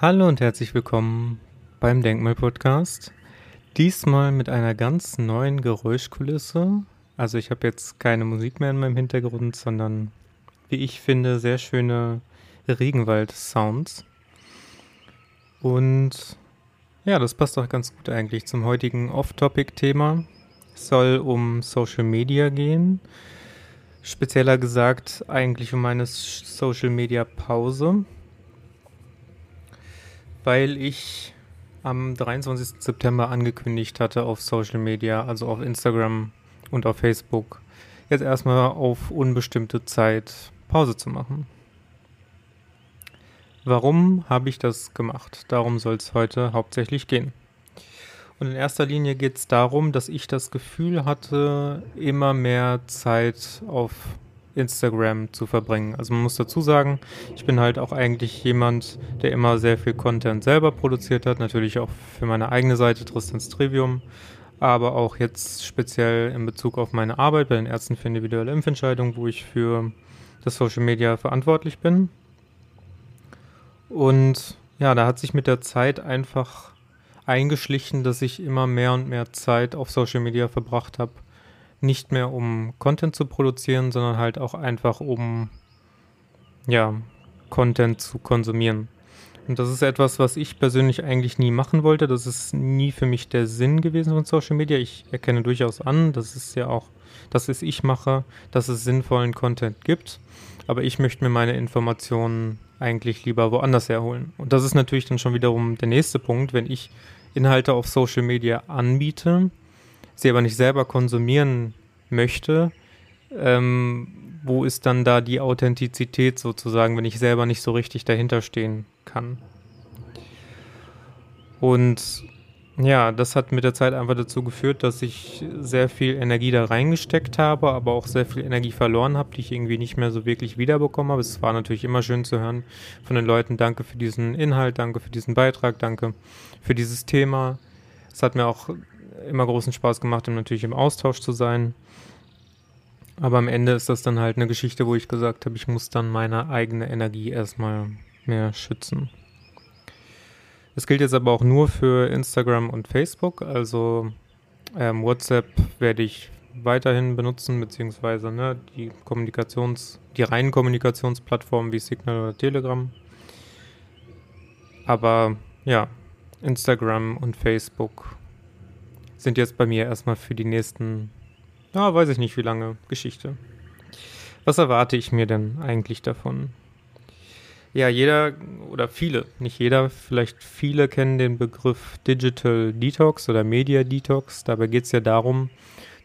Hallo und herzlich willkommen beim Denkmal-Podcast. Diesmal mit einer ganz neuen Geräuschkulisse. Also ich habe jetzt keine Musik mehr in meinem Hintergrund, sondern wie ich finde, sehr schöne Regenwald-Sounds. Und ja, das passt auch ganz gut eigentlich zum heutigen Off-Topic-Thema. Es soll um Social Media gehen. Spezieller gesagt eigentlich um eine Social Media Pause weil ich am 23. September angekündigt hatte auf Social Media, also auf Instagram und auf Facebook, jetzt erstmal auf unbestimmte Zeit Pause zu machen. Warum habe ich das gemacht? Darum soll es heute hauptsächlich gehen. Und in erster Linie geht es darum, dass ich das Gefühl hatte, immer mehr Zeit auf Instagram zu verbringen. Also man muss dazu sagen, ich bin halt auch eigentlich jemand, der immer sehr viel Content selber produziert hat, natürlich auch für meine eigene Seite Tristans Trivium, aber auch jetzt speziell in Bezug auf meine Arbeit bei den Ärzten für individuelle Impfentscheidungen, wo ich für das Social Media verantwortlich bin. Und ja, da hat sich mit der Zeit einfach eingeschlichen, dass ich immer mehr und mehr Zeit auf Social Media verbracht habe nicht mehr um Content zu produzieren, sondern halt auch einfach um ja, Content zu konsumieren. Und das ist etwas, was ich persönlich eigentlich nie machen wollte. Das ist nie für mich der Sinn gewesen von Social Media. Ich erkenne durchaus an, das ist ja auch, das ist ich mache, dass es sinnvollen Content gibt. Aber ich möchte mir meine Informationen eigentlich lieber woanders herholen. Und das ist natürlich dann schon wiederum der nächste Punkt, wenn ich Inhalte auf Social Media anbiete, sie aber nicht selber konsumieren möchte, ähm, wo ist dann da die Authentizität sozusagen, wenn ich selber nicht so richtig dahinter stehen kann? Und ja, das hat mit der Zeit einfach dazu geführt, dass ich sehr viel Energie da reingesteckt habe, aber auch sehr viel Energie verloren habe, die ich irgendwie nicht mehr so wirklich wiederbekommen habe. Es war natürlich immer schön zu hören von den Leuten, danke für diesen Inhalt, danke für diesen Beitrag, danke für dieses Thema. Es hat mir auch immer großen Spaß gemacht, um natürlich im Austausch zu sein. Aber am Ende ist das dann halt eine Geschichte, wo ich gesagt habe, ich muss dann meine eigene Energie erstmal mehr schützen. Das gilt jetzt aber auch nur für Instagram und Facebook. Also ähm, WhatsApp werde ich weiterhin benutzen, beziehungsweise ne, die Kommunikations-, die reinen Kommunikationsplattformen wie Signal oder Telegram. Aber ja, Instagram und Facebook sind jetzt bei mir erstmal für die nächsten, ja, weiß ich nicht wie lange, Geschichte. Was erwarte ich mir denn eigentlich davon? Ja, jeder oder viele, nicht jeder, vielleicht viele kennen den Begriff Digital Detox oder Media Detox. Dabei geht es ja darum,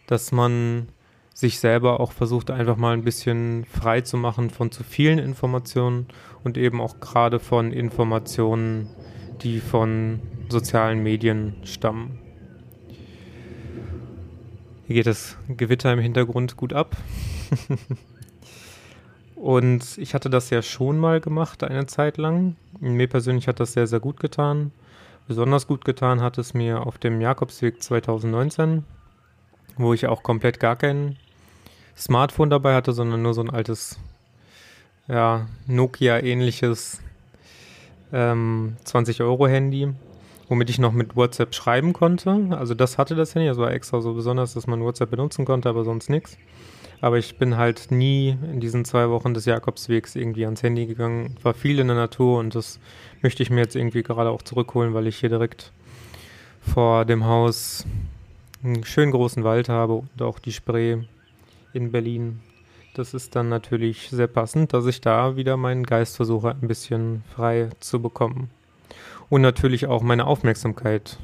dass man sich selber auch versucht, einfach mal ein bisschen frei zu machen von zu vielen Informationen und eben auch gerade von Informationen, die von sozialen Medien stammen. Hier geht das Gewitter im Hintergrund gut ab. und ich hatte das ja schon mal gemacht, eine Zeit lang. Mir persönlich hat das sehr, sehr gut getan. Besonders gut getan hat es mir auf dem Jakobsweg 2019, wo ich auch komplett gar kein Smartphone dabei hatte, sondern nur so ein altes, ja, Nokia-ähnliches ähm, 20-Euro-Handy womit ich noch mit WhatsApp schreiben konnte. Also das hatte das Handy, das war extra so besonders, dass man WhatsApp benutzen konnte, aber sonst nichts. Aber ich bin halt nie in diesen zwei Wochen des Jakobswegs irgendwie ans Handy gegangen. War viel in der Natur und das möchte ich mir jetzt irgendwie gerade auch zurückholen, weil ich hier direkt vor dem Haus einen schönen großen Wald habe und auch die Spree in Berlin. Das ist dann natürlich sehr passend, dass ich da wieder meinen Geist versuche, ein bisschen frei zu bekommen und natürlich auch meine Aufmerksamkeit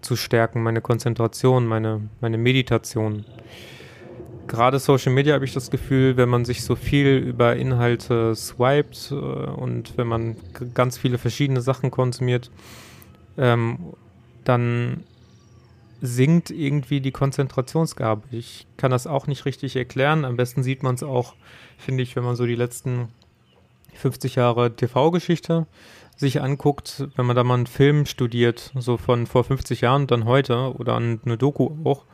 zu stärken, meine Konzentration, meine, meine Meditation. Gerade Social Media habe ich das Gefühl, wenn man sich so viel über Inhalte swiped äh, und wenn man ganz viele verschiedene Sachen konsumiert, ähm, dann sinkt irgendwie die Konzentrationsgabe. Ich kann das auch nicht richtig erklären. Am besten sieht man es auch, finde ich, wenn man so die letzten 50 Jahre TV-Geschichte sich anguckt, wenn man da mal einen Film studiert, so von vor 50 Jahren und dann heute oder eine Doku auch,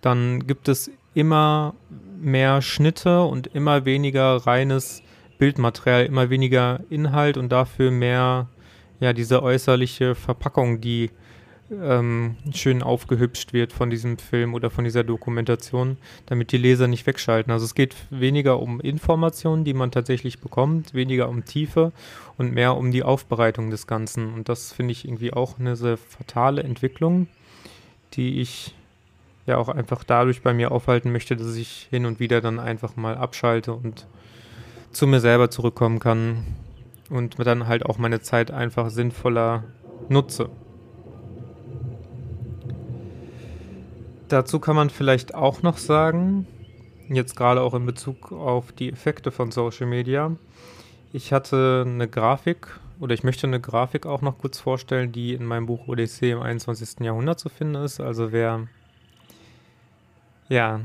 dann gibt es immer mehr Schnitte und immer weniger reines Bildmaterial, immer weniger Inhalt und dafür mehr ja, diese äußerliche Verpackung, die ähm, schön aufgehübscht wird von diesem Film oder von dieser Dokumentation, damit die Leser nicht wegschalten. Also es geht weniger um Informationen, die man tatsächlich bekommt, weniger um Tiefe und mehr um die Aufbereitung des Ganzen. Und das finde ich irgendwie auch eine sehr fatale Entwicklung, die ich ja auch einfach dadurch bei mir aufhalten möchte, dass ich hin und wieder dann einfach mal abschalte und zu mir selber zurückkommen kann und dann halt auch meine Zeit einfach sinnvoller nutze. Dazu kann man vielleicht auch noch sagen, jetzt gerade auch in Bezug auf die Effekte von Social Media, ich hatte eine Grafik oder ich möchte eine Grafik auch noch kurz vorstellen, die in meinem Buch Odyssee im 21. Jahrhundert zu finden ist. Also wer ja,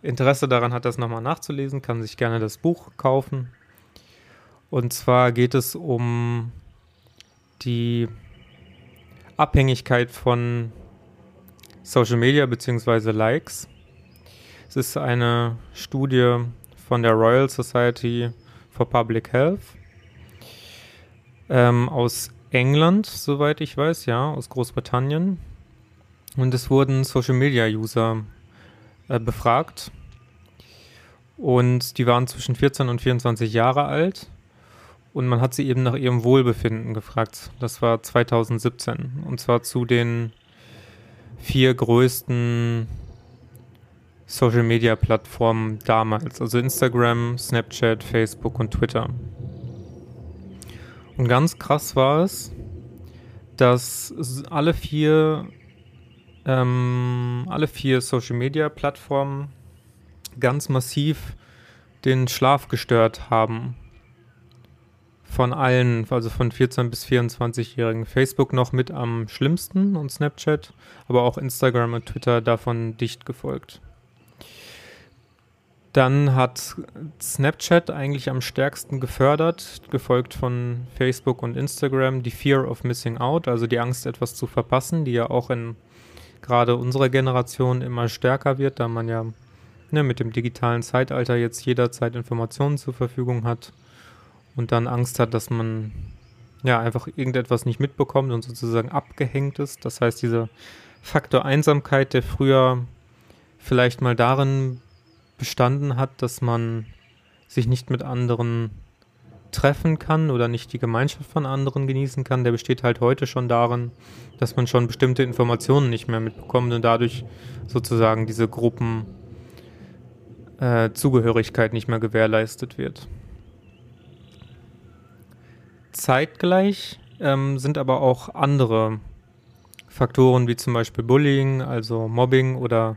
Interesse daran hat, das nochmal nachzulesen, kann sich gerne das Buch kaufen. Und zwar geht es um die Abhängigkeit von Social Media bzw. Likes. Es ist eine Studie von der Royal Society for Public Health ähm, aus England, soweit ich weiß, ja, aus Großbritannien. Und es wurden Social Media User äh, befragt. Und die waren zwischen 14 und 24 Jahre alt. Und man hat sie eben nach ihrem Wohlbefinden gefragt. Das war 2017. Und zwar zu den vier größten Social Media Plattformen damals, also Instagram, Snapchat, Facebook und Twitter. Und ganz krass war es, dass alle vier, ähm, alle vier Social Media Plattformen ganz massiv den Schlaf gestört haben von allen, also von 14 bis 24-Jährigen. Facebook noch mit am schlimmsten und Snapchat, aber auch Instagram und Twitter davon dicht gefolgt. Dann hat Snapchat eigentlich am stärksten gefördert, gefolgt von Facebook und Instagram, die Fear of Missing Out, also die Angst, etwas zu verpassen, die ja auch in gerade unserer Generation immer stärker wird, da man ja ne, mit dem digitalen Zeitalter jetzt jederzeit Informationen zur Verfügung hat und dann Angst hat, dass man ja einfach irgendetwas nicht mitbekommt und sozusagen abgehängt ist. Das heißt, dieser Faktor Einsamkeit, der früher vielleicht mal darin bestanden hat, dass man sich nicht mit anderen treffen kann oder nicht die Gemeinschaft von anderen genießen kann, der besteht halt heute schon darin, dass man schon bestimmte Informationen nicht mehr mitbekommt und dadurch sozusagen diese Gruppenzugehörigkeit äh, nicht mehr gewährleistet wird. Zeitgleich ähm, sind aber auch andere Faktoren wie zum Beispiel Bullying, also Mobbing oder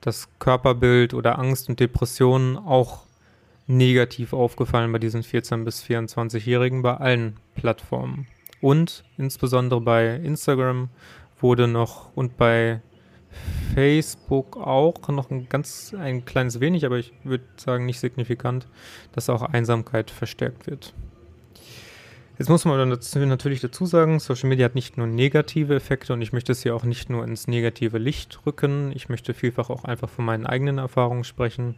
das Körperbild oder Angst und Depressionen auch negativ aufgefallen bei diesen 14- bis 24-Jährigen bei allen Plattformen. Und insbesondere bei Instagram wurde noch und bei Facebook auch noch ein ganz ein kleines wenig, aber ich würde sagen nicht signifikant, dass auch Einsamkeit verstärkt wird. Jetzt muss man dazu, natürlich dazu sagen, Social Media hat nicht nur negative Effekte und ich möchte es hier auch nicht nur ins negative Licht rücken. Ich möchte vielfach auch einfach von meinen eigenen Erfahrungen sprechen.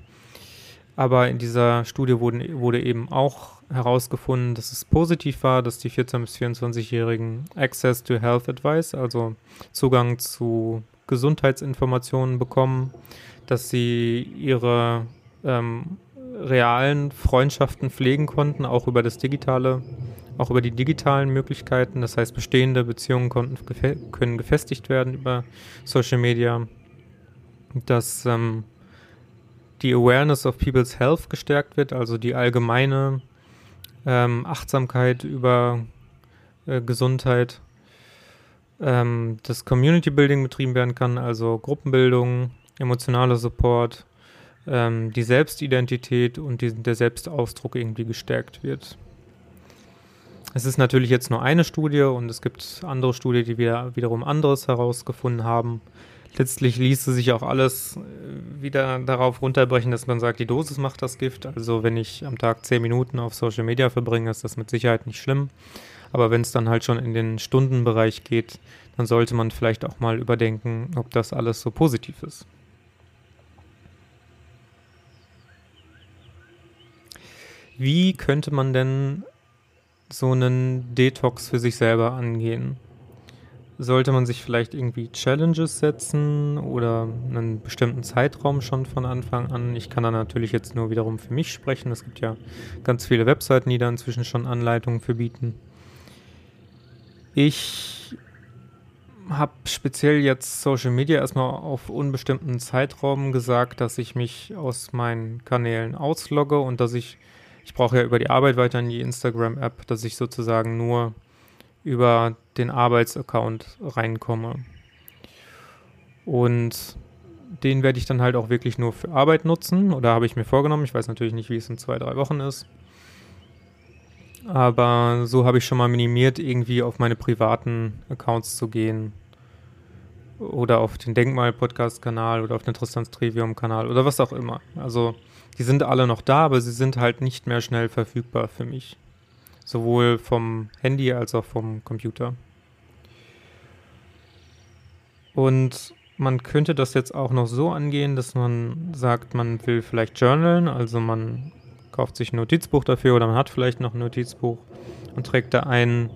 Aber in dieser Studie wurden, wurde eben auch herausgefunden, dass es positiv war, dass die 14- bis 24-Jährigen Access to Health Advice, also Zugang zu Gesundheitsinformationen bekommen, dass sie ihre ähm, realen Freundschaften pflegen konnten, auch über das digitale auch über die digitalen Möglichkeiten. Das heißt, bestehende Beziehungen konnten, können gefestigt werden über Social Media. Dass ähm, die Awareness of People's Health gestärkt wird, also die allgemeine ähm, Achtsamkeit über äh, Gesundheit. Ähm, das Community Building betrieben werden kann, also Gruppenbildung, emotionaler Support, ähm, die Selbstidentität und die, der Selbstausdruck irgendwie gestärkt wird. Es ist natürlich jetzt nur eine Studie und es gibt andere Studien, die wieder, wiederum anderes herausgefunden haben. Letztlich ließe sich auch alles äh, wieder darauf runterbrechen, dass man sagt, die Dosis macht das Gift. Also wenn ich am Tag 10 Minuten auf Social Media verbringe, ist das mit Sicherheit nicht schlimm. Aber wenn es dann halt schon in den Stundenbereich geht, dann sollte man vielleicht auch mal überdenken, ob das alles so positiv ist. Wie könnte man denn so einen Detox für sich selber angehen? Sollte man sich vielleicht irgendwie Challenges setzen oder einen bestimmten Zeitraum schon von Anfang an? Ich kann da natürlich jetzt nur wiederum für mich sprechen. Es gibt ja ganz viele Webseiten, die da inzwischen schon Anleitungen für bieten. Ich habe speziell jetzt Social Media erstmal auf unbestimmten Zeitraum gesagt, dass ich mich aus meinen Kanälen auslogge und dass ich, ich brauche ja über die Arbeit weiterhin die Instagram-App, dass ich sozusagen nur über den Arbeitsaccount reinkomme. Und den werde ich dann halt auch wirklich nur für Arbeit nutzen oder habe ich mir vorgenommen. Ich weiß natürlich nicht, wie es in zwei, drei Wochen ist. Aber so habe ich schon mal minimiert, irgendwie auf meine privaten Accounts zu gehen. Oder auf den Denkmal-Podcast-Kanal oder auf den Tristans Trivium-Kanal oder was auch immer. Also, die sind alle noch da, aber sie sind halt nicht mehr schnell verfügbar für mich. Sowohl vom Handy als auch vom Computer. Und man könnte das jetzt auch noch so angehen, dass man sagt, man will vielleicht journalen, also man kauft sich ein Notizbuch dafür oder man hat vielleicht noch ein Notizbuch und trägt da ein,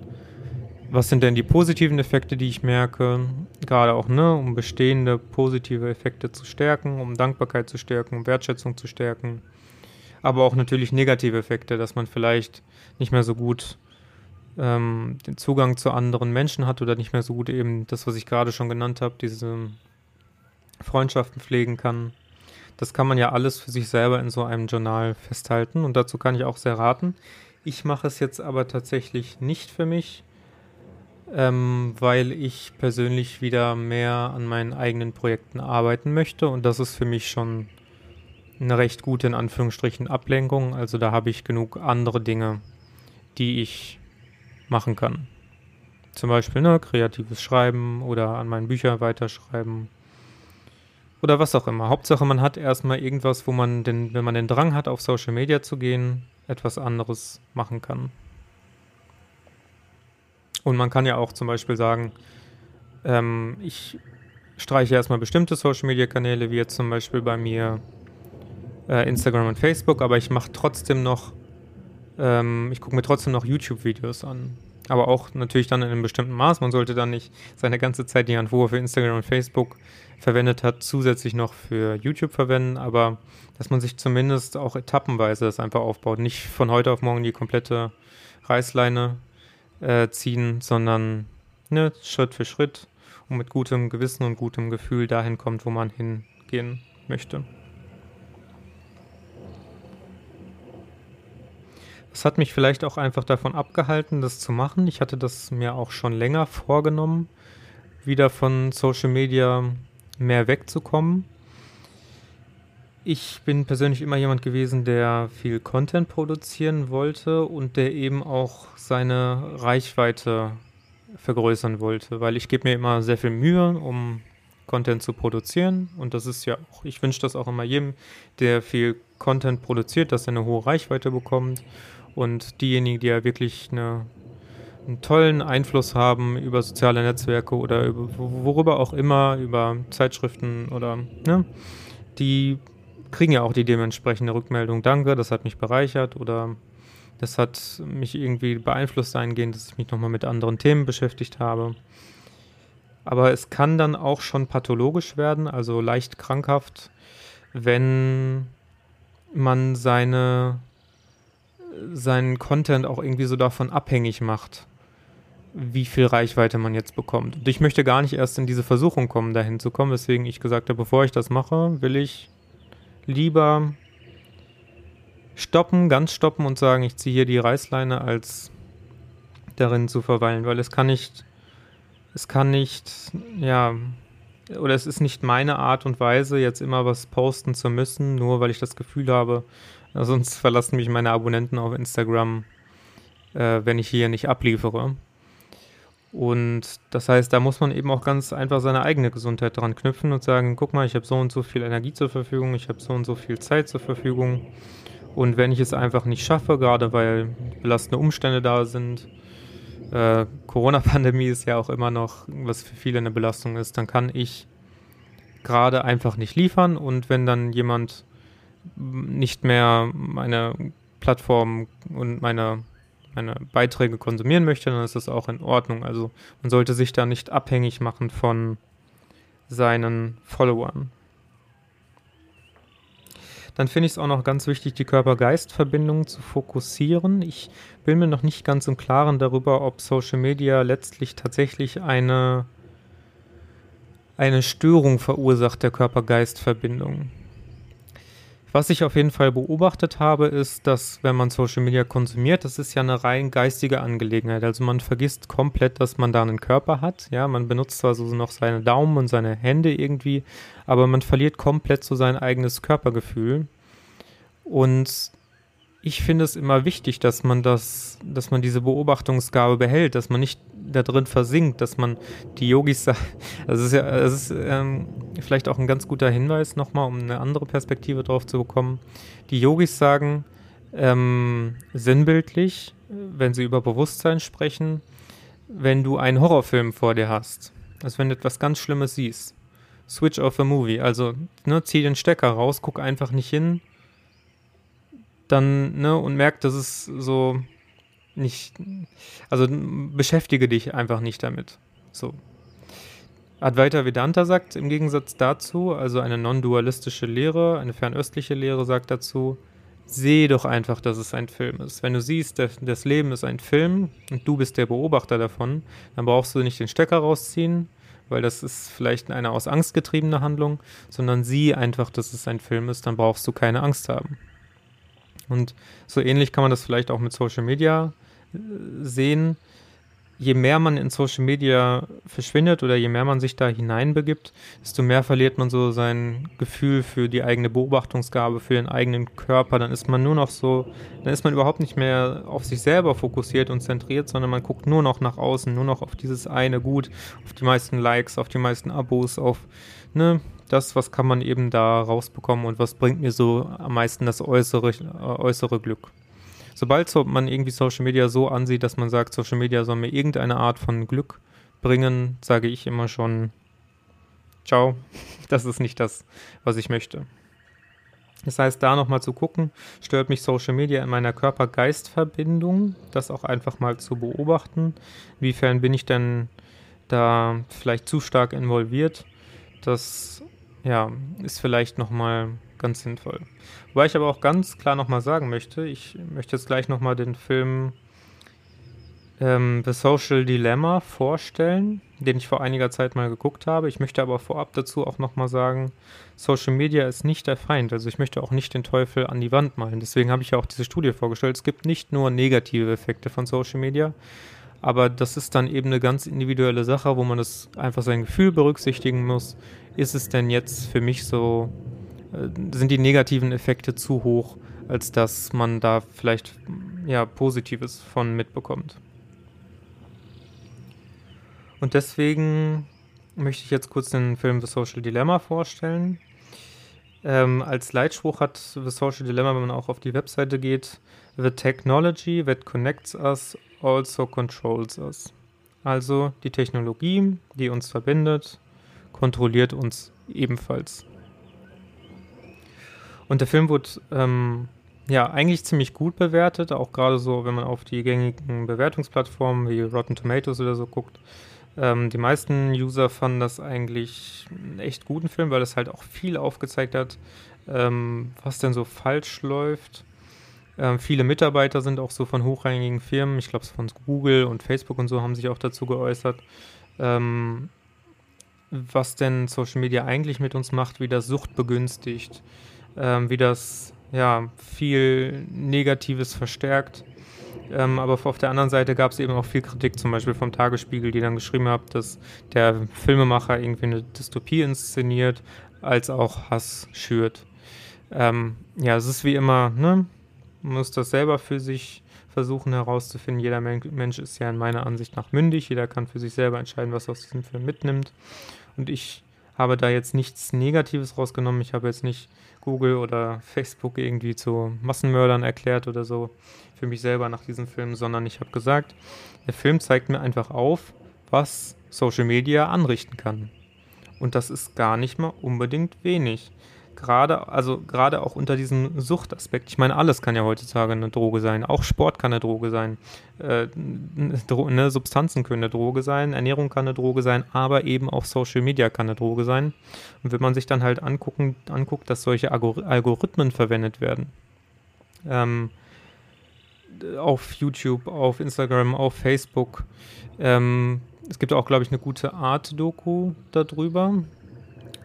was sind denn die positiven Effekte, die ich merke, gerade auch, ne, um bestehende positive Effekte zu stärken, um Dankbarkeit zu stärken, um Wertschätzung zu stärken, aber auch natürlich negative Effekte, dass man vielleicht nicht mehr so gut ähm, den Zugang zu anderen Menschen hat oder nicht mehr so gut eben das, was ich gerade schon genannt habe, diese Freundschaften pflegen kann. Das kann man ja alles für sich selber in so einem Journal festhalten und dazu kann ich auch sehr raten. Ich mache es jetzt aber tatsächlich nicht für mich, ähm, weil ich persönlich wieder mehr an meinen eigenen Projekten arbeiten möchte und das ist für mich schon eine recht gute, in Anführungsstrichen, Ablenkung. Also da habe ich genug andere Dinge, die ich machen kann. Zum Beispiel ne, kreatives Schreiben oder an meinen Büchern weiterschreiben oder was auch immer. Hauptsache, man hat erstmal irgendwas, wo man denn, wenn man den Drang hat, auf Social Media zu gehen, etwas anderes machen kann. Und man kann ja auch zum Beispiel sagen, ähm, ich streiche erstmal bestimmte Social Media Kanäle, wie jetzt zum Beispiel bei mir äh, Instagram und Facebook, aber ich mache trotzdem noch, ähm, ich gucke mir trotzdem noch YouTube-Videos an aber auch natürlich dann in einem bestimmten Maß. Man sollte dann nicht seine ganze Zeit, die er für Instagram und Facebook verwendet hat, zusätzlich noch für YouTube verwenden, aber dass man sich zumindest auch etappenweise das einfach aufbaut. Nicht von heute auf morgen die komplette Reißleine äh, ziehen, sondern ne, Schritt für Schritt und mit gutem Gewissen und gutem Gefühl dahin kommt, wo man hingehen möchte. Das hat mich vielleicht auch einfach davon abgehalten, das zu machen. Ich hatte das mir auch schon länger vorgenommen, wieder von Social Media mehr wegzukommen. Ich bin persönlich immer jemand gewesen, der viel Content produzieren wollte und der eben auch seine Reichweite vergrößern wollte, weil ich gebe mir immer sehr viel Mühe, um Content zu produzieren. Und das ist ja auch, ich wünsche das auch immer jedem, der viel Content produziert, dass er eine hohe Reichweite bekommt. Und diejenigen, die ja wirklich eine, einen tollen Einfluss haben über soziale Netzwerke oder über, worüber auch immer, über Zeitschriften oder, ne, die kriegen ja auch die dementsprechende Rückmeldung. Danke, das hat mich bereichert oder das hat mich irgendwie beeinflusst eingehend, dass ich mich nochmal mit anderen Themen beschäftigt habe. Aber es kann dann auch schon pathologisch werden, also leicht krankhaft, wenn man seine seinen Content auch irgendwie so davon abhängig macht, wie viel Reichweite man jetzt bekommt. Und ich möchte gar nicht erst in diese Versuchung kommen, dahin zu kommen, weswegen ich gesagt habe, bevor ich das mache, will ich lieber stoppen, ganz stoppen und sagen, ich ziehe hier die Reißleine, als darin zu verweilen, weil es kann nicht, es kann nicht, ja, oder es ist nicht meine Art und Weise, jetzt immer was posten zu müssen, nur weil ich das Gefühl habe, Sonst verlassen mich meine Abonnenten auf Instagram, äh, wenn ich hier nicht abliefere. Und das heißt, da muss man eben auch ganz einfach seine eigene Gesundheit dran knüpfen und sagen, guck mal, ich habe so und so viel Energie zur Verfügung, ich habe so und so viel Zeit zur Verfügung. Und wenn ich es einfach nicht schaffe, gerade weil belastende Umstände da sind, äh, Corona-Pandemie ist ja auch immer noch, was für viele eine Belastung ist, dann kann ich gerade einfach nicht liefern. Und wenn dann jemand nicht mehr meine Plattform und meine meine Beiträge konsumieren möchte, dann ist das auch in Ordnung. Also man sollte sich da nicht abhängig machen von seinen Followern. Dann finde ich es auch noch ganz wichtig, die Körper-Geist-Verbindung zu fokussieren. Ich bin mir noch nicht ganz im Klaren darüber, ob Social Media letztlich tatsächlich eine, eine Störung verursacht der Körper-Geist-Verbindung. Was ich auf jeden Fall beobachtet habe, ist, dass wenn man Social Media konsumiert, das ist ja eine rein geistige Angelegenheit. Also man vergisst komplett, dass man da einen Körper hat. Ja, man benutzt zwar so noch seine Daumen und seine Hände irgendwie, aber man verliert komplett so sein eigenes Körpergefühl. Und ich finde es immer wichtig, dass man das, dass man diese Beobachtungsgabe behält, dass man nicht da drin versinkt, dass man die Yogis, das ist ja, das ist ähm, vielleicht auch ein ganz guter Hinweis nochmal, um eine andere Perspektive drauf zu bekommen. Die Yogis sagen ähm, sinnbildlich, wenn sie über Bewusstsein sprechen, wenn du einen Horrorfilm vor dir hast, also wenn du etwas ganz Schlimmes siehst, switch off a movie, also ne, zieh den Stecker raus, guck einfach nicht hin, dann, ne, und merkt, dass es so nicht, also beschäftige dich einfach nicht damit. So. Advaita Vedanta sagt im Gegensatz dazu, also eine non-dualistische Lehre, eine fernöstliche Lehre sagt dazu, seh doch einfach, dass es ein Film ist. Wenn du siehst, das Leben ist ein Film und du bist der Beobachter davon, dann brauchst du nicht den Stecker rausziehen, weil das ist vielleicht eine aus Angst getriebene Handlung, sondern sieh einfach, dass es ein Film ist, dann brauchst du keine Angst haben. Und so ähnlich kann man das vielleicht auch mit Social Media äh, sehen. Je mehr man in Social Media verschwindet oder je mehr man sich da hineinbegibt, desto mehr verliert man so sein Gefühl für die eigene Beobachtungsgabe, für den eigenen Körper. Dann ist man nur noch so, dann ist man überhaupt nicht mehr auf sich selber fokussiert und zentriert, sondern man guckt nur noch nach außen, nur noch auf dieses eine Gut, auf die meisten Likes, auf die meisten Abos, auf ne, das, was kann man eben da rausbekommen und was bringt mir so am meisten das äußere, äh, äußere Glück. Sobald so man irgendwie Social Media so ansieht, dass man sagt, Social Media soll mir irgendeine Art von Glück bringen, sage ich immer schon, ciao, das ist nicht das, was ich möchte. Das heißt, da nochmal zu gucken, stört mich Social Media in meiner Körper-Geist-Verbindung, das auch einfach mal zu beobachten. Inwiefern bin ich denn da vielleicht zu stark involviert? Das ja, ist vielleicht nochmal ganz sinnvoll. Wobei ich aber auch ganz klar nochmal sagen möchte, ich möchte jetzt gleich nochmal den Film ähm, The Social Dilemma vorstellen, den ich vor einiger Zeit mal geguckt habe. Ich möchte aber vorab dazu auch nochmal sagen, Social Media ist nicht der Feind. Also ich möchte auch nicht den Teufel an die Wand malen. Deswegen habe ich ja auch diese Studie vorgestellt. Es gibt nicht nur negative Effekte von Social Media, aber das ist dann eben eine ganz individuelle Sache, wo man das einfach sein Gefühl berücksichtigen muss. Ist es denn jetzt für mich so, äh, sind die negativen Effekte zu hoch, als dass man da vielleicht ja Positives von mitbekommt? Und deswegen möchte ich jetzt kurz den Film The Social Dilemma vorstellen. Ähm, als Leitspruch hat The Social Dilemma, wenn man auch auf die Webseite geht, The technology that connects us also controls us. Also die Technologie, die uns verbindet, kontrolliert uns ebenfalls. Und der Film wurde ähm, ja eigentlich ziemlich gut bewertet, auch gerade so, wenn man auf die gängigen Bewertungsplattformen wie Rotten Tomatoes oder so guckt. Ähm, die meisten User fanden das eigentlich einen echt guten Film, weil es halt auch viel aufgezeigt hat, ähm, was denn so falsch läuft ähm, viele Mitarbeiter sind auch so von hochrangigen Firmen, ich glaube von Google und Facebook und so haben sich auch dazu geäußert, ähm, was denn Social Media eigentlich mit uns macht, wie das Sucht begünstigt, ähm, wie das ja viel Negatives verstärkt. Ähm, aber auf der anderen Seite gab es eben auch viel Kritik, zum Beispiel vom Tagesspiegel, die dann geschrieben haben, dass der Filmemacher irgendwie eine Dystopie inszeniert, als auch Hass schürt. Ähm, ja, es ist wie immer, ne? Man muss das selber für sich versuchen herauszufinden. Jeder Mensch ist ja in meiner Ansicht nach mündig. Jeder kann für sich selber entscheiden, was er aus diesem Film mitnimmt. Und ich habe da jetzt nichts Negatives rausgenommen. Ich habe jetzt nicht Google oder Facebook irgendwie zu Massenmördern erklärt oder so für mich selber nach diesem Film, sondern ich habe gesagt, der Film zeigt mir einfach auf, was Social Media anrichten kann. Und das ist gar nicht mal unbedingt wenig. gerade, also gerade auch unter diesem Suchtaspekt. Ich meine, alles kann ja heutzutage eine Droge sein. Auch Sport kann eine Droge sein. Äh, ne, Substanzen können eine Droge sein, Ernährung kann eine Droge sein, aber eben auch Social Media kann eine Droge sein. Und wenn man sich dann halt angucken, anguckt, dass solche Algorithmen verwendet werden, ähm, auf YouTube, auf Instagram, auf Facebook, ähm, es gibt auch, glaube ich, eine gute Art-Doku darüber,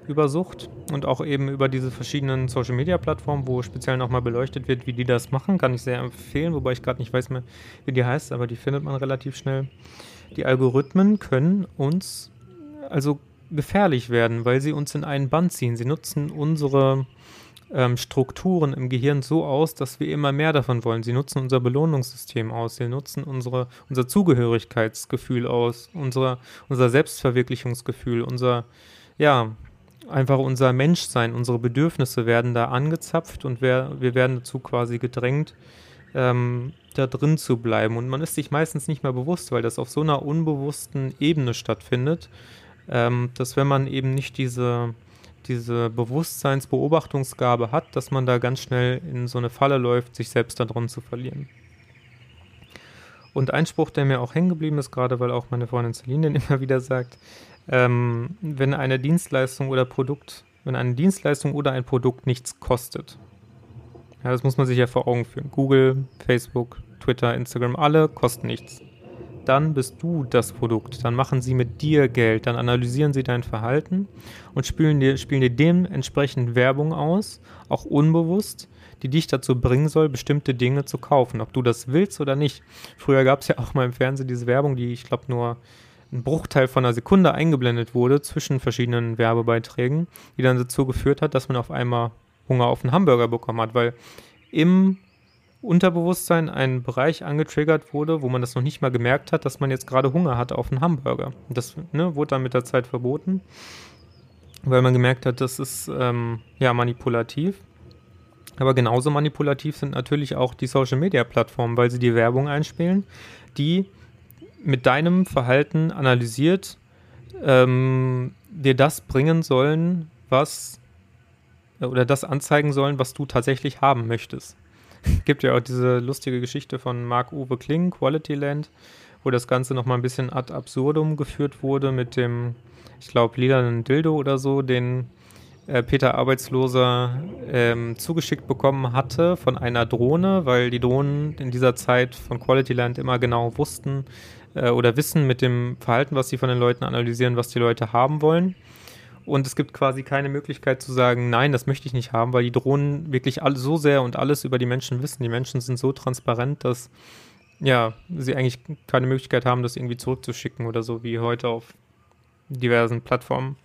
über Sucht und auch eben über diese verschiedenen Social-Media-Plattformen, wo speziell nochmal beleuchtet wird, wie die das machen, kann ich sehr empfehlen, wobei ich gerade nicht weiß mehr, wie die heißt, aber die findet man relativ schnell. Die Algorithmen können uns also gefährlich werden, weil sie uns in einen Band ziehen. Sie nutzen unsere ähm, Strukturen im Gehirn so aus, dass wir immer mehr davon wollen. Sie nutzen unser Belohnungssystem aus, sie nutzen unsere, unser Zugehörigkeitsgefühl aus, unsere, unser Selbstverwirklichungsgefühl, unser, ja, einfach unser Menschsein, unsere Bedürfnisse werden da angezapft und wir, wir werden dazu quasi gedrängt, ähm, da drin zu bleiben. Und man ist sich meistens nicht mehr bewusst, weil das auf so einer unbewussten Ebene stattfindet, ähm, dass wenn man eben nicht diese, diese Bewusstseinsbeobachtungsgabe hat, dass man da ganz schnell in so eine Falle läuft, sich selbst da drin zu verlieren. Und ein Spruch, der mir auch hängen geblieben ist, gerade weil auch meine Freundin Celine den immer wieder sagt, ähm, wenn eine Dienstleistung oder Produkt, wenn eine Dienstleistung oder ein Produkt nichts kostet. Ja, das muss man sich ja vor Augen führen. Google, Facebook, Twitter, Instagram, alle kosten nichts. Dann bist du das Produkt. Dann machen sie mit dir Geld. Dann analysieren sie dein Verhalten und spielen dir, spielen dir dementsprechend Werbung aus, auch unbewusst, die dich dazu bringen soll, bestimmte Dinge zu kaufen, ob du das willst oder nicht. Früher gab es ja auch mal im Fernsehen diese Werbung, die ich glaube nur ein Bruchteil von einer Sekunde eingeblendet wurde zwischen verschiedenen Werbebeiträgen, die dann dazu geführt hat, dass man auf einmal Hunger auf einen Hamburger bekommen hat, weil im Unterbewusstsein ein Bereich angetriggert wurde, wo man das noch nicht mal gemerkt hat, dass man jetzt gerade Hunger hat auf einen Hamburger. Das ne, wurde dann mit der Zeit verboten, weil man gemerkt hat, das ist ähm, ja manipulativ. Aber genauso manipulativ sind natürlich auch die Social-Media-Plattformen, weil sie die Werbung einspielen, die mit deinem Verhalten analysiert, ähm, dir das bringen sollen, was oder das anzeigen sollen, was du tatsächlich haben möchtest. Gibt ja auch diese lustige Geschichte von Marc-Uwe Kling, Quality Land, wo das Ganze nochmal ein bisschen ad absurdum geführt wurde mit dem, ich glaube, lilanen Dildo oder so, den äh, Peter Arbeitsloser ähm, zugeschickt bekommen hatte von einer Drohne, weil die Drohnen in dieser Zeit von Quality Land immer genau wussten, äh, oder wissen mit dem Verhalten, was sie von den Leuten analysieren, was die Leute haben wollen. Und es gibt quasi keine Möglichkeit zu sagen, nein, das möchte ich nicht haben, weil die Drohnen wirklich all, so sehr und alles über die Menschen wissen. Die Menschen sind so transparent, dass ja, sie eigentlich keine Möglichkeit haben, das irgendwie zurückzuschicken oder so wie heute auf diversen Plattformen.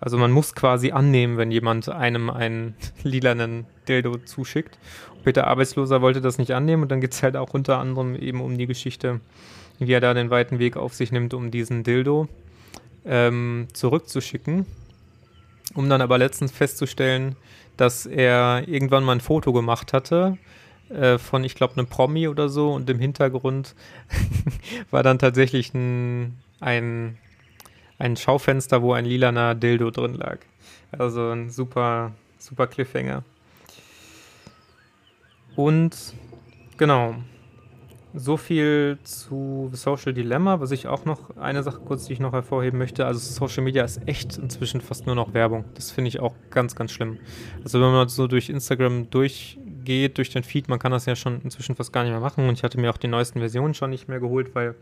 Also man muss quasi annehmen, wenn jemand einem einen lilanen Dildo zuschickt. Peter Arbeitsloser wollte das nicht annehmen und dann geht es halt auch unter anderem eben um die Geschichte, wie er da den weiten Weg auf sich nimmt, um diesen Dildo ähm, zurückzuschicken, um dann aber letztens festzustellen, dass er irgendwann mal ein Foto gemacht hatte äh, von, ich glaube, einem Promi oder so und im Hintergrund war dann tatsächlich ein, ein, ein Schaufenster, wo ein lilaner Dildo drin lag. Also ein super, super Cliffhanger. Und genau, so viel zu Social Dilemma. Was ich auch noch, eine Sache kurz, die ich noch hervorheben möchte. Also Social Media ist echt inzwischen fast nur noch Werbung. Das finde ich auch ganz, ganz schlimm. Also wenn man so durch Instagram durchgeht, durch den Feed, man kann das ja schon inzwischen fast gar nicht mehr machen. Und ich hatte mir auch die neuesten Versionen schon nicht mehr geholt, weil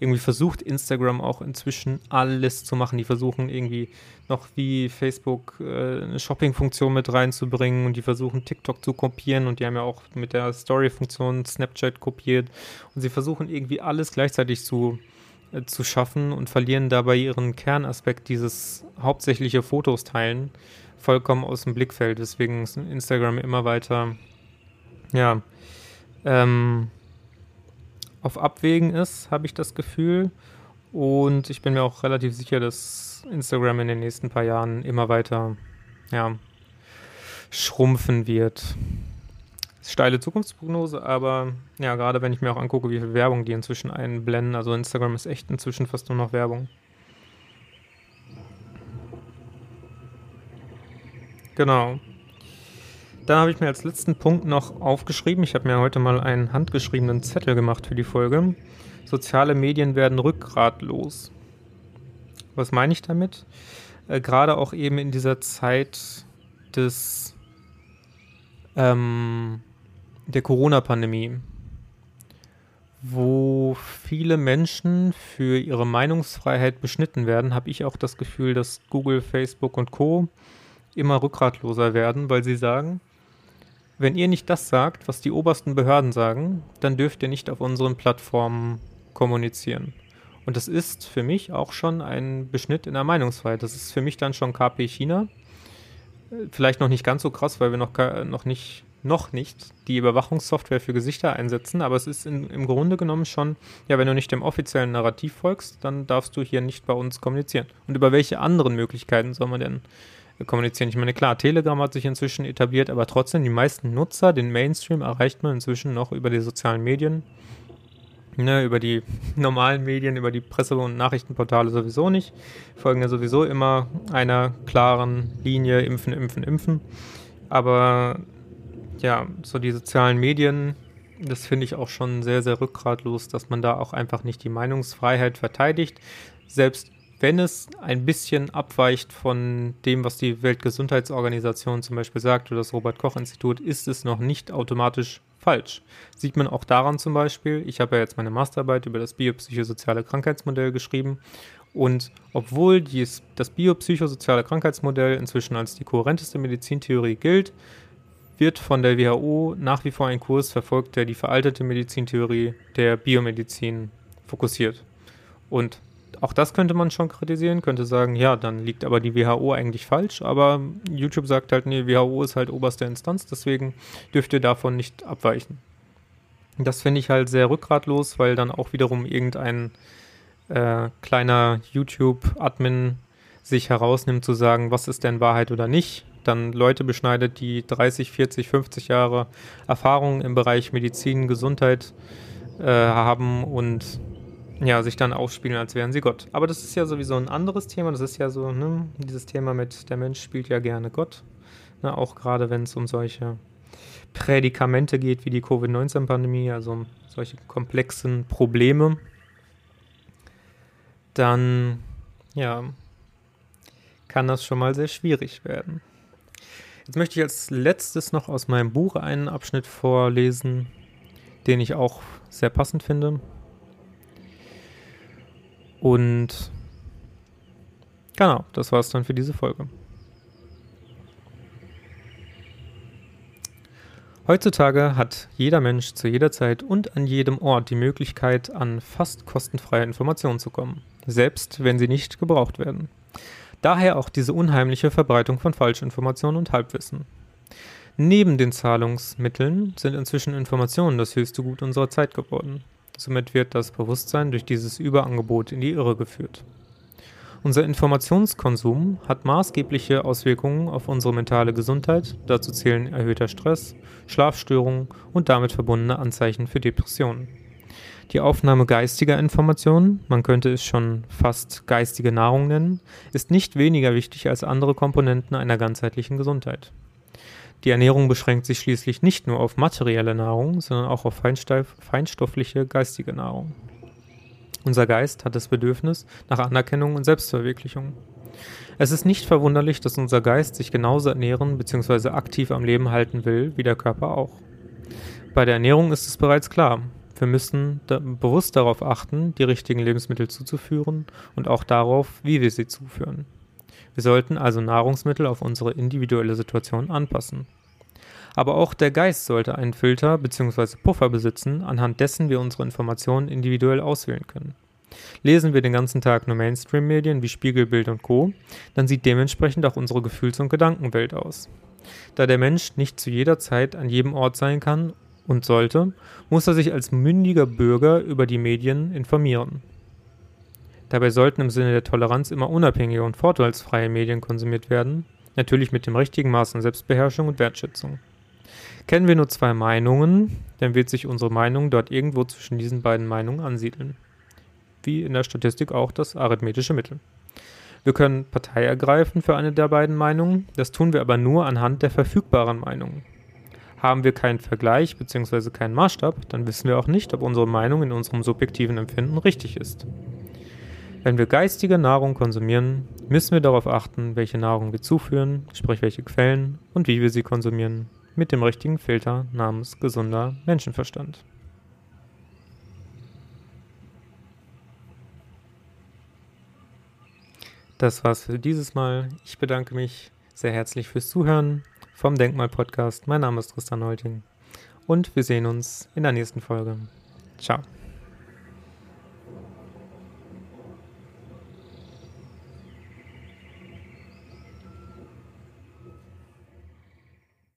irgendwie versucht Instagram auch inzwischen alles zu machen. Die versuchen irgendwie noch wie Facebook äh, eine Shopping-Funktion mit reinzubringen und die versuchen TikTok zu kopieren und die haben ja auch mit der Story-Funktion Snapchat kopiert und sie versuchen irgendwie alles gleichzeitig zu, äh, zu schaffen und verlieren dabei ihren Kernaspekt, dieses hauptsächliche Fotos teilen, vollkommen aus dem Blickfeld. Deswegen ist Instagram immer weiter, ja, ähm, auf Abwägen ist, habe ich das Gefühl. Und ich bin mir auch relativ sicher, dass Instagram in den nächsten paar Jahren immer weiter ja, schrumpfen wird. Steile Zukunftsprognose, aber ja, gerade wenn ich mir auch angucke, wie viel Werbung die inzwischen einblenden, also Instagram ist echt inzwischen fast nur noch Werbung. Genau. Dann habe ich mir als letzten Punkt noch aufgeschrieben, ich habe mir heute mal einen handgeschriebenen Zettel gemacht für die Folge. Soziale Medien werden rückgratlos. Was meine ich damit? Äh, Gerade auch eben in dieser Zeit des ähm, der Corona-Pandemie, wo viele Menschen für ihre Meinungsfreiheit beschnitten werden, habe ich auch das Gefühl, dass Google, Facebook und Co immer rückgratloser werden, weil sie sagen, wenn ihr nicht das sagt, was die obersten Behörden sagen, dann dürft ihr nicht auf unseren Plattformen kommunizieren. Und das ist für mich auch schon ein Beschnitt in der Meinungsfreiheit. Das ist für mich dann schon KP China. Vielleicht noch nicht ganz so krass, weil wir noch, noch, nicht, noch nicht die Überwachungssoftware für Gesichter einsetzen, aber es ist in, im Grunde genommen schon, ja, wenn du nicht dem offiziellen Narrativ folgst, dann darfst du hier nicht bei uns kommunizieren. Und über welche anderen Möglichkeiten soll man denn kommunizieren. Ich meine, klar, Telegram hat sich inzwischen etabliert, aber trotzdem, die meisten Nutzer, den Mainstream erreicht man inzwischen noch über die sozialen Medien, ne, über die normalen Medien, über die Presse- und Nachrichtenportale sowieso nicht. Folgen ja sowieso immer einer klaren Linie, impfen, impfen, impfen. Aber ja, so die sozialen Medien, das finde ich auch schon sehr, sehr rückgratlos, dass man da auch einfach nicht die Meinungsfreiheit verteidigt. Selbst wenn es ein bisschen abweicht von dem, was die Weltgesundheitsorganisation zum Beispiel sagt oder das Robert-Koch-Institut, ist es noch nicht automatisch falsch. Sieht man auch daran zum Beispiel, ich habe ja jetzt meine Masterarbeit über das biopsychosoziale Krankheitsmodell geschrieben und obwohl dies, das biopsychosoziale Krankheitsmodell inzwischen als die kohärenteste Medizintheorie gilt, wird von der WHO nach wie vor ein Kurs verfolgt, der die veraltete Medizintheorie der Biomedizin fokussiert. Und auch das könnte man schon kritisieren, könnte sagen, ja, dann liegt aber die WHO eigentlich falsch, aber YouTube sagt halt, nee, WHO ist halt oberste Instanz, deswegen dürft ihr davon nicht abweichen. Das finde ich halt sehr rückgratlos, weil dann auch wiederum irgendein äh, kleiner YouTube-Admin sich herausnimmt zu sagen, was ist denn Wahrheit oder nicht, dann Leute beschneidet, die 30, 40, 50 Jahre Erfahrung im Bereich Medizin, Gesundheit äh, haben und ja, sich dann aufspielen, als wären sie Gott. Aber das ist ja sowieso ein anderes Thema. Das ist ja so, ne, dieses Thema mit der Mensch spielt ja gerne Gott. Ne, auch gerade wenn es um solche Prädikamente geht wie die Covid-19-Pandemie, also um solche komplexen Probleme, dann ja, kann das schon mal sehr schwierig werden. Jetzt möchte ich als letztes noch aus meinem Buch einen Abschnitt vorlesen, den ich auch sehr passend finde. Und genau, das war es dann für diese Folge. Heutzutage hat jeder Mensch zu jeder Zeit und an jedem Ort die Möglichkeit, an fast kostenfreie Informationen zu kommen, selbst wenn sie nicht gebraucht werden. Daher auch diese unheimliche Verbreitung von Falschinformationen und Halbwissen. Neben den Zahlungsmitteln sind inzwischen Informationen das höchste Gut unserer Zeit geworden. Somit wird das Bewusstsein durch dieses Überangebot in die Irre geführt. Unser Informationskonsum hat maßgebliche Auswirkungen auf unsere mentale Gesundheit, dazu zählen erhöhter Stress, Schlafstörungen und damit verbundene Anzeichen für Depressionen. Die Aufnahme geistiger Informationen, man könnte es schon fast geistige Nahrung nennen, ist nicht weniger wichtig als andere Komponenten einer ganzheitlichen Gesundheit. Die Ernährung beschränkt sich schließlich nicht nur auf materielle Nahrung, sondern auch auf feinstoffliche geistige Nahrung. Unser Geist hat das Bedürfnis nach Anerkennung und Selbstverwirklichung. Es ist nicht verwunderlich, dass unser Geist sich genauso ernähren bzw. aktiv am Leben halten will, wie der Körper auch. Bei der Ernährung ist es bereits klar. Wir müssen da bewusst darauf achten, die richtigen Lebensmittel zuzuführen und auch darauf, wie wir sie zuführen. Wir sollten also Nahrungsmittel auf unsere individuelle Situation anpassen. Aber auch der Geist sollte einen Filter bzw. Puffer besitzen, anhand dessen wir unsere Informationen individuell auswählen können. Lesen wir den ganzen Tag nur Mainstream-Medien wie Spiegelbild und Co., dann sieht dementsprechend auch unsere Gefühls- und Gedankenwelt aus. Da der Mensch nicht zu jeder Zeit an jedem Ort sein kann und sollte, muss er sich als mündiger Bürger über die Medien informieren. Dabei sollten im Sinne der Toleranz immer unabhängige und vorteilsfreie Medien konsumiert werden, natürlich mit dem richtigen Maß an Selbstbeherrschung und Wertschätzung. Kennen wir nur zwei Meinungen, dann wird sich unsere Meinung dort irgendwo zwischen diesen beiden Meinungen ansiedeln. Wie in der Statistik auch das arithmetische Mittel. Wir können Partei ergreifen für eine der beiden Meinungen, das tun wir aber nur anhand der verfügbaren Meinungen. Haben wir keinen Vergleich bzw. keinen Maßstab, dann wissen wir auch nicht, ob unsere Meinung in unserem subjektiven Empfinden richtig ist. Wenn wir geistige Nahrung konsumieren, müssen wir darauf achten, welche Nahrung wir zuführen, sprich welche Quellen und wie wir sie konsumieren, mit dem richtigen Filter namens gesunder Menschenverstand. Das war's für dieses Mal. Ich bedanke mich sehr herzlich fürs Zuhören vom Denkmal-Podcast. Mein Name ist Tristan Holting und wir sehen uns in der nächsten Folge. Ciao.